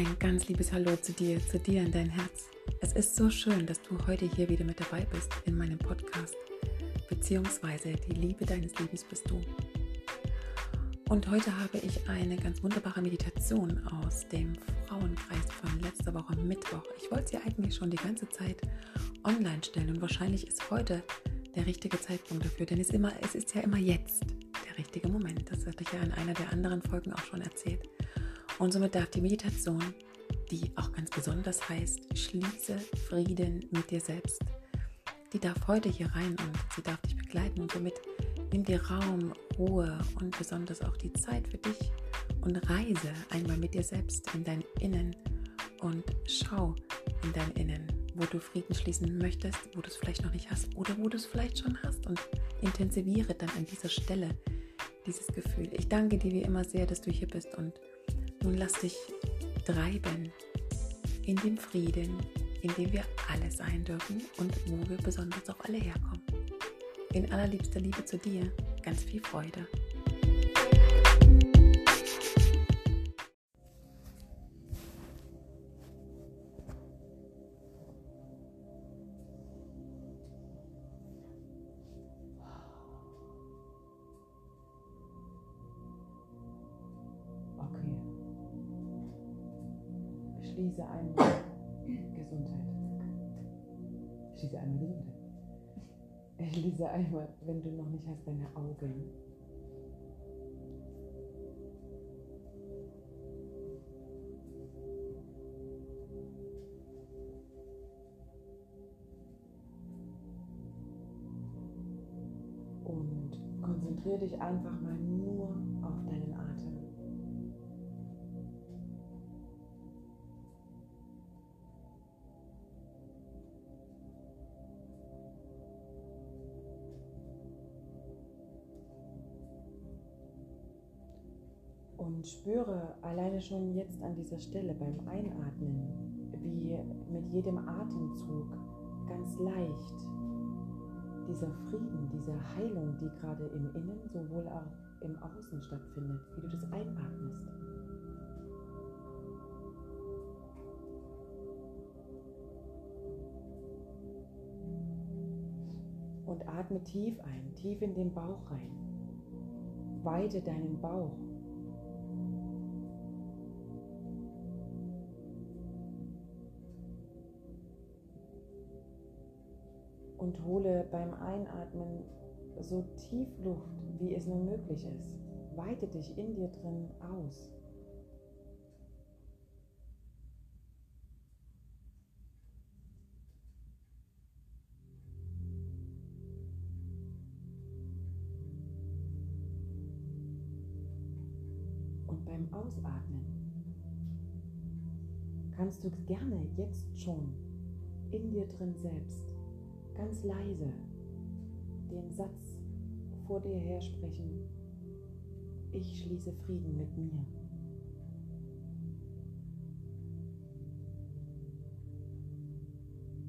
Ein ganz liebes Hallo zu dir, zu dir in dein Herz. Es ist so schön, dass du heute hier wieder mit dabei bist in meinem Podcast, beziehungsweise die Liebe deines Lebens bist du. Und heute habe ich eine ganz wunderbare Meditation aus dem Frauenkreis von letzter Woche Mittwoch. Ich wollte sie eigentlich schon die ganze Zeit online stellen und wahrscheinlich ist heute der richtige Zeitpunkt dafür, denn es immer, es ist ja immer jetzt der richtige Moment. Das hatte ich ja in einer der anderen Folgen auch schon erzählt. Und somit darf die Meditation, die auch ganz besonders heißt, schließe Frieden mit dir selbst, die darf heute hier rein und sie darf dich begleiten und somit nimm dir Raum, Ruhe und besonders auch die Zeit für dich und reise einmal mit dir selbst in dein Innen und schau in dein Innen, wo du Frieden schließen möchtest, wo du es vielleicht noch nicht hast oder wo du es vielleicht schon hast und intensiviere dann an dieser Stelle dieses Gefühl. Ich danke dir wie immer sehr, dass du hier bist und nun lass dich treiben in dem Frieden, in dem wir alle sein dürfen und wo wir besonders auch alle herkommen. In allerliebster Liebe zu dir, ganz viel Freude. Schließe einmal Gesundheit. Schließe einmal, wenn du noch nicht hast, deine Augen. Und konzentriere dich einfach mal Und spüre alleine schon jetzt an dieser Stelle beim Einatmen, wie mit jedem Atemzug ganz leicht dieser Frieden, diese Heilung, die gerade im Innen sowohl auch im Außen stattfindet, wie du das einatmest. Und atme tief ein, tief in den Bauch rein. Weite deinen Bauch. Und hole beim Einatmen so tief Luft, wie es nur möglich ist. Weite dich in dir drin aus. Und beim Ausatmen kannst du gerne jetzt schon in dir drin selbst ganz leise den Satz vor dir her sprechen, ich schließe Frieden mit mir.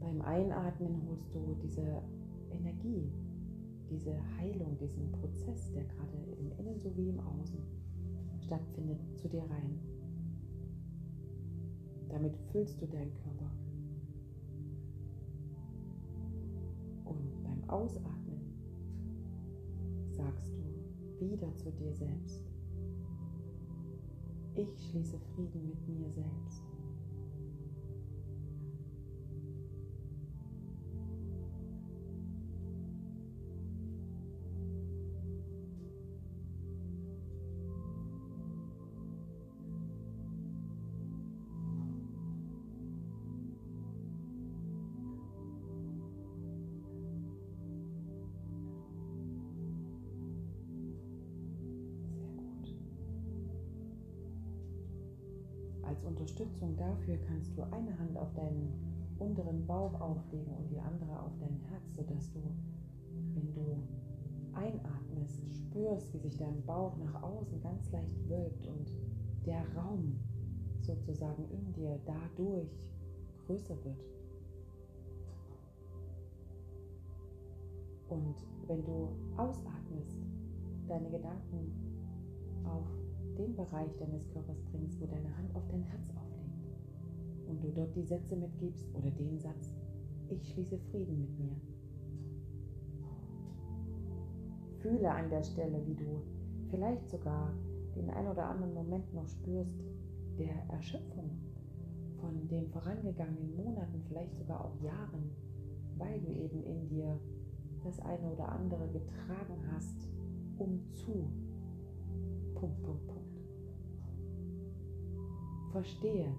Beim Einatmen holst du diese Energie, diese Heilung, diesen Prozess, der gerade im Innen sowie im Außen stattfindet, zu dir rein. Damit füllst du deinen Körper. Ausatmen sagst du wieder zu dir selbst, ich schließe Frieden mit mir selbst. Unterstützung dafür kannst du eine Hand auf deinen unteren Bauch auflegen und die andere auf dein Herz, sodass du, wenn du einatmest, spürst, wie sich dein Bauch nach außen ganz leicht wölbt und der Raum sozusagen in dir dadurch größer wird. Und wenn du ausatmest, deine Gedanken auf den Bereich deines Körpers bringst, wo deine Hand auf dein Herz aufliegt. und du dort die Sätze mitgibst oder den Satz, ich schließe Frieden mit mir. Fühle an der Stelle, wie du vielleicht sogar den ein oder anderen Moment noch spürst der Erschöpfung von den vorangegangenen Monaten, vielleicht sogar auch Jahren, weil du eben in dir das eine oder andere getragen hast, um zu. Punkt, Punkt, Punkt. Verstehe,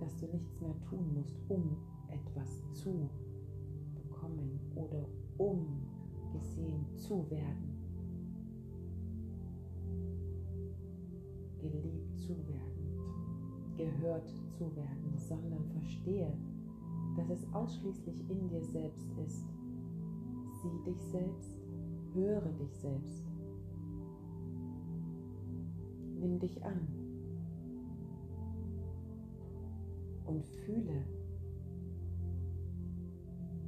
dass du nichts mehr tun musst, um etwas zu bekommen oder um gesehen zu werden. Geliebt zu werden, gehört zu werden, sondern verstehe, dass es ausschließlich in dir selbst ist. Sieh dich selbst, höre dich selbst. Nimm dich an und fühle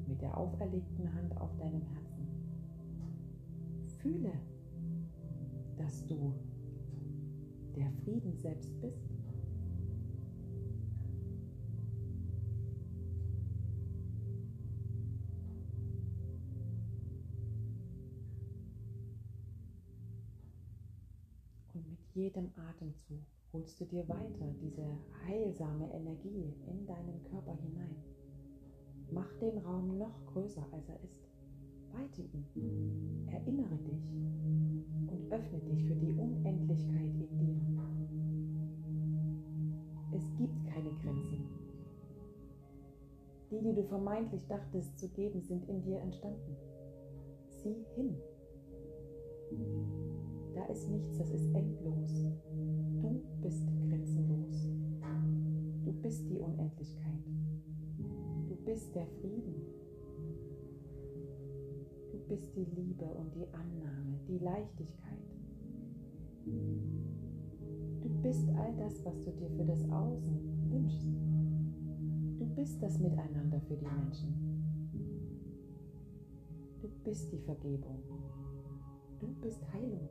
mit der auferlegten Hand auf deinem Herzen. Fühle, dass du der Frieden selbst bist. Und mit jedem Atemzug holst du dir weiter diese heilsame Energie in deinen Körper hinein. Mach den Raum noch größer, als er ist. Weite ihn. Erinnere dich und öffne dich für die Unendlichkeit in dir. Es gibt keine Grenzen. Die, die du vermeintlich dachtest zu geben, sind in dir entstanden. Sieh hin. Da ist nichts, das ist endlos. Du bist grenzenlos. Du bist die Unendlichkeit. Du bist der Frieden. Du bist die Liebe und die Annahme, die Leichtigkeit. Du bist all das, was du dir für das Außen wünschst. Du bist das Miteinander für die Menschen. Du bist die Vergebung. Du bist Heilung.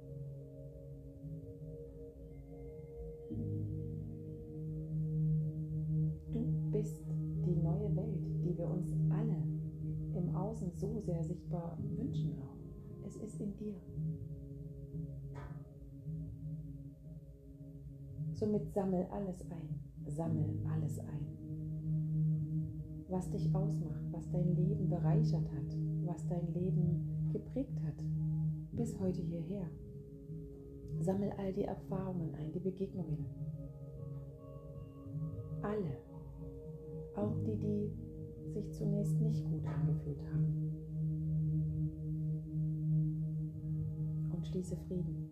So sehr sichtbar wünschen auch. Es ist in dir. Somit sammel alles ein, sammel alles ein. Was dich ausmacht, was dein Leben bereichert hat, was dein Leben geprägt hat, bis heute hierher. Sammel all die Erfahrungen ein, die Begegnungen. Alle. Auch die, die sich zunächst nicht gut angefühlt haben. Und schließe Frieden.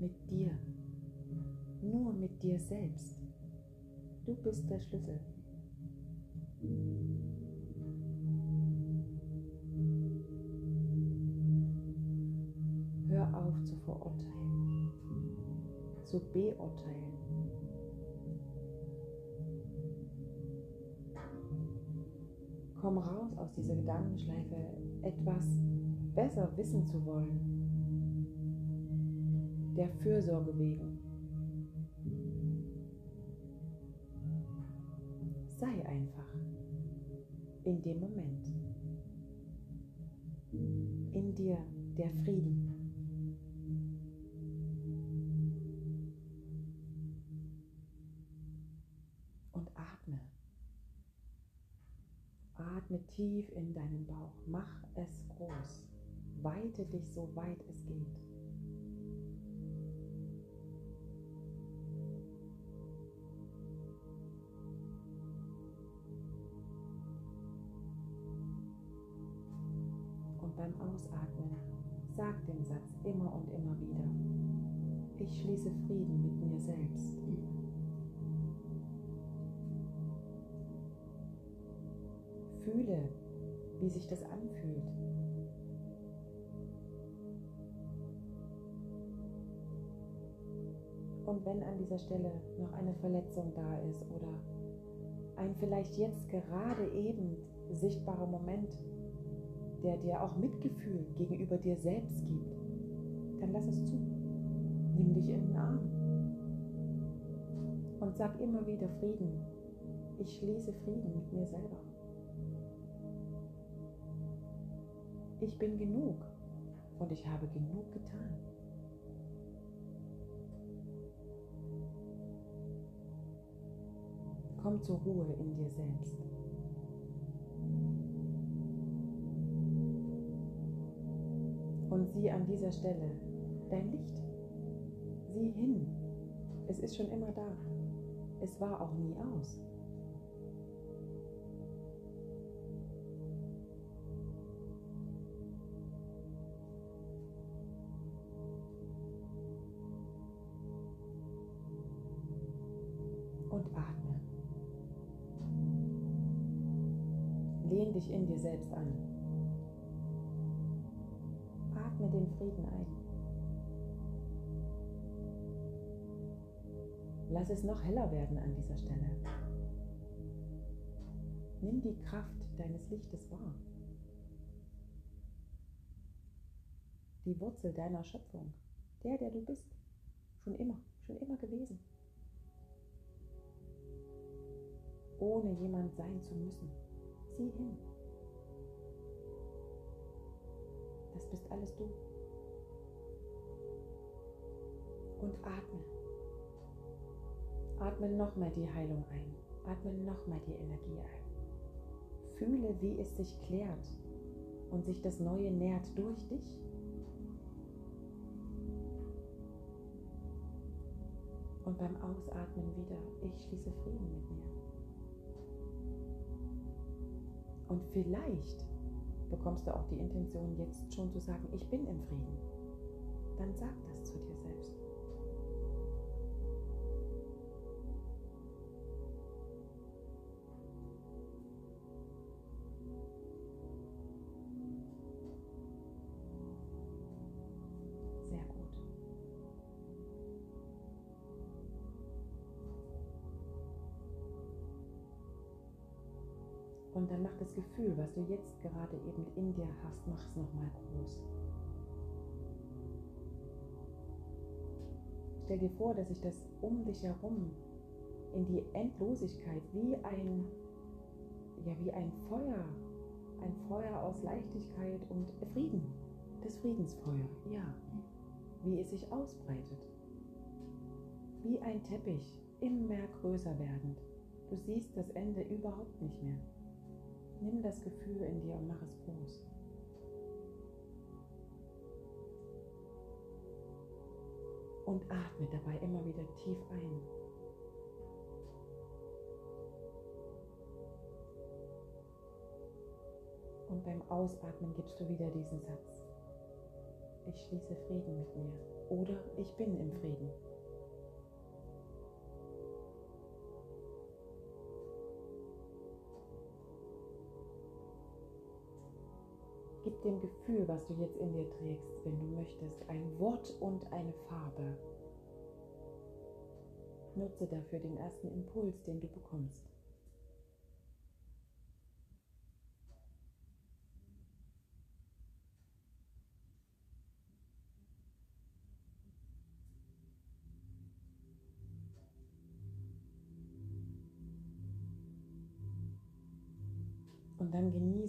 Mit dir. Nur mit dir selbst. Du bist der Schlüssel. Hör auf zu verurteilen, zu beurteilen. Komm raus aus dieser Gedankenschleife, etwas besser wissen zu wollen, der Fürsorge wegen. Sei einfach in dem Moment. In dir der Frieden. Atme tief in deinen Bauch. Mach es groß. Weite dich so weit es geht. Wie sich das anfühlt. Und wenn an dieser Stelle noch eine Verletzung da ist oder ein vielleicht jetzt gerade eben sichtbarer Moment, der dir auch Mitgefühl gegenüber dir selbst gibt, dann lass es zu. Nimm dich in den Arm Und sag immer wieder Frieden. Ich schließe Frieden mit mir selber. Ich bin genug und ich habe genug getan. Komm zur Ruhe in dir selbst. Und sieh an dieser Stelle dein Licht. Sieh hin. Es ist schon immer da. Es war auch nie aus. Und atme. Lehn dich in dir selbst an. Atme den Frieden ein. Lass es noch heller werden an dieser Stelle. Nimm die Kraft deines Lichtes wahr. Die Wurzel deiner Schöpfung, der, der du bist, schon immer, schon immer gewesen. Ohne jemand sein zu müssen. Sieh hin. Das bist alles du. Und atme. Atme nochmal die Heilung ein. Atme nochmal die Energie ein. Fühle, wie es sich klärt und sich das Neue nährt durch dich. Und beim Ausatmen wieder, ich schließe Frieden mit mir. Und vielleicht bekommst du auch die Intention, jetzt schon zu sagen, ich bin im Frieden. Dann sag das zu dir Und dann mach das Gefühl, was du jetzt gerade eben in dir hast, mach es nochmal groß. Stell dir vor, dass sich das um dich herum in die Endlosigkeit wie ein, ja, wie ein Feuer, ein Feuer aus Leichtigkeit und Frieden, das Friedensfeuer, ja, wie es sich ausbreitet. Wie ein Teppich, immer größer werdend. Du siehst das Ende überhaupt nicht mehr. Nimm das Gefühl in dir und mach es groß. Und atme dabei immer wieder tief ein. Und beim Ausatmen gibst du wieder diesen Satz. Ich schließe Frieden mit mir oder ich bin im Frieden. Gib dem Gefühl, was du jetzt in dir trägst, wenn du möchtest, ein Wort und eine Farbe. Nutze dafür den ersten Impuls, den du bekommst.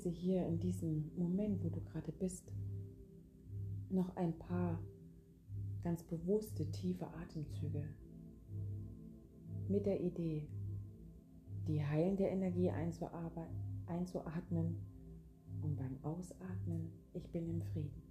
Genieße hier in diesem Moment, wo du gerade bist, noch ein paar ganz bewusste, tiefe Atemzüge mit der Idee, die heilende Energie einzuatmen und beim Ausatmen, ich bin im Frieden.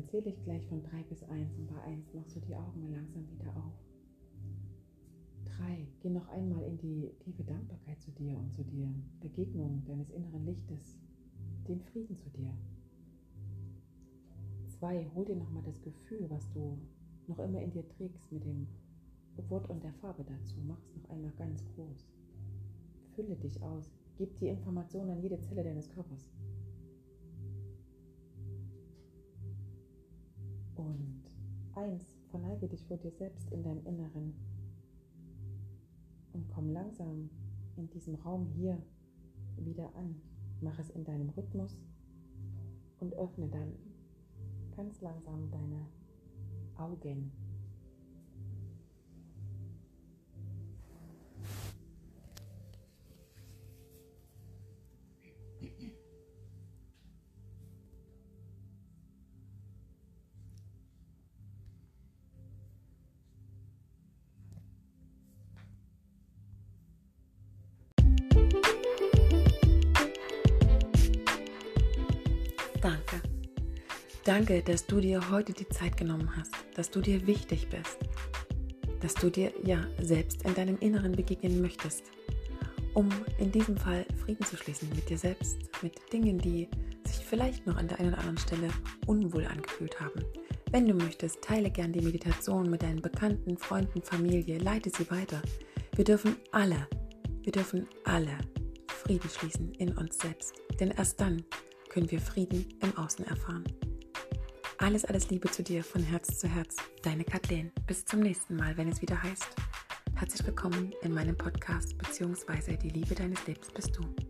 Dann zähle ich gleich von 3 bis 1 und bei 1 machst du die Augen langsam wieder auf. 3. Geh noch einmal in die tiefe Dankbarkeit zu dir und zu dir Begegnung deines inneren Lichtes, den Frieden zu dir. 2. Hol dir nochmal das Gefühl, was du noch immer in dir trägst mit dem Wort und der Farbe dazu. Mach es noch einmal ganz groß. Fülle dich aus. Gib die Information an jede Zelle deines Körpers. Und eins, verneige dich vor dir selbst in deinem Inneren und komm langsam in diesem Raum hier wieder an. Mach es in deinem Rhythmus und öffne dann ganz langsam deine Augen. Danke. Danke, dass du dir heute die Zeit genommen hast, dass du dir wichtig bist, dass du dir ja selbst in deinem Inneren begegnen möchtest, um in diesem Fall Frieden zu schließen mit dir selbst, mit Dingen, die sich vielleicht noch an der einen oder anderen Stelle unwohl angefühlt haben. Wenn du möchtest, teile gern die Meditation mit deinen Bekannten, Freunden, Familie, leite sie weiter. Wir dürfen alle, wir dürfen alle Frieden schließen in uns selbst, denn erst dann können wir Frieden im Außen erfahren. Alles, alles Liebe zu dir von Herz zu Herz. Deine Kathleen. Bis zum nächsten Mal, wenn es wieder heißt. Herzlich willkommen in meinem Podcast beziehungsweise die Liebe deines Lebens bist du.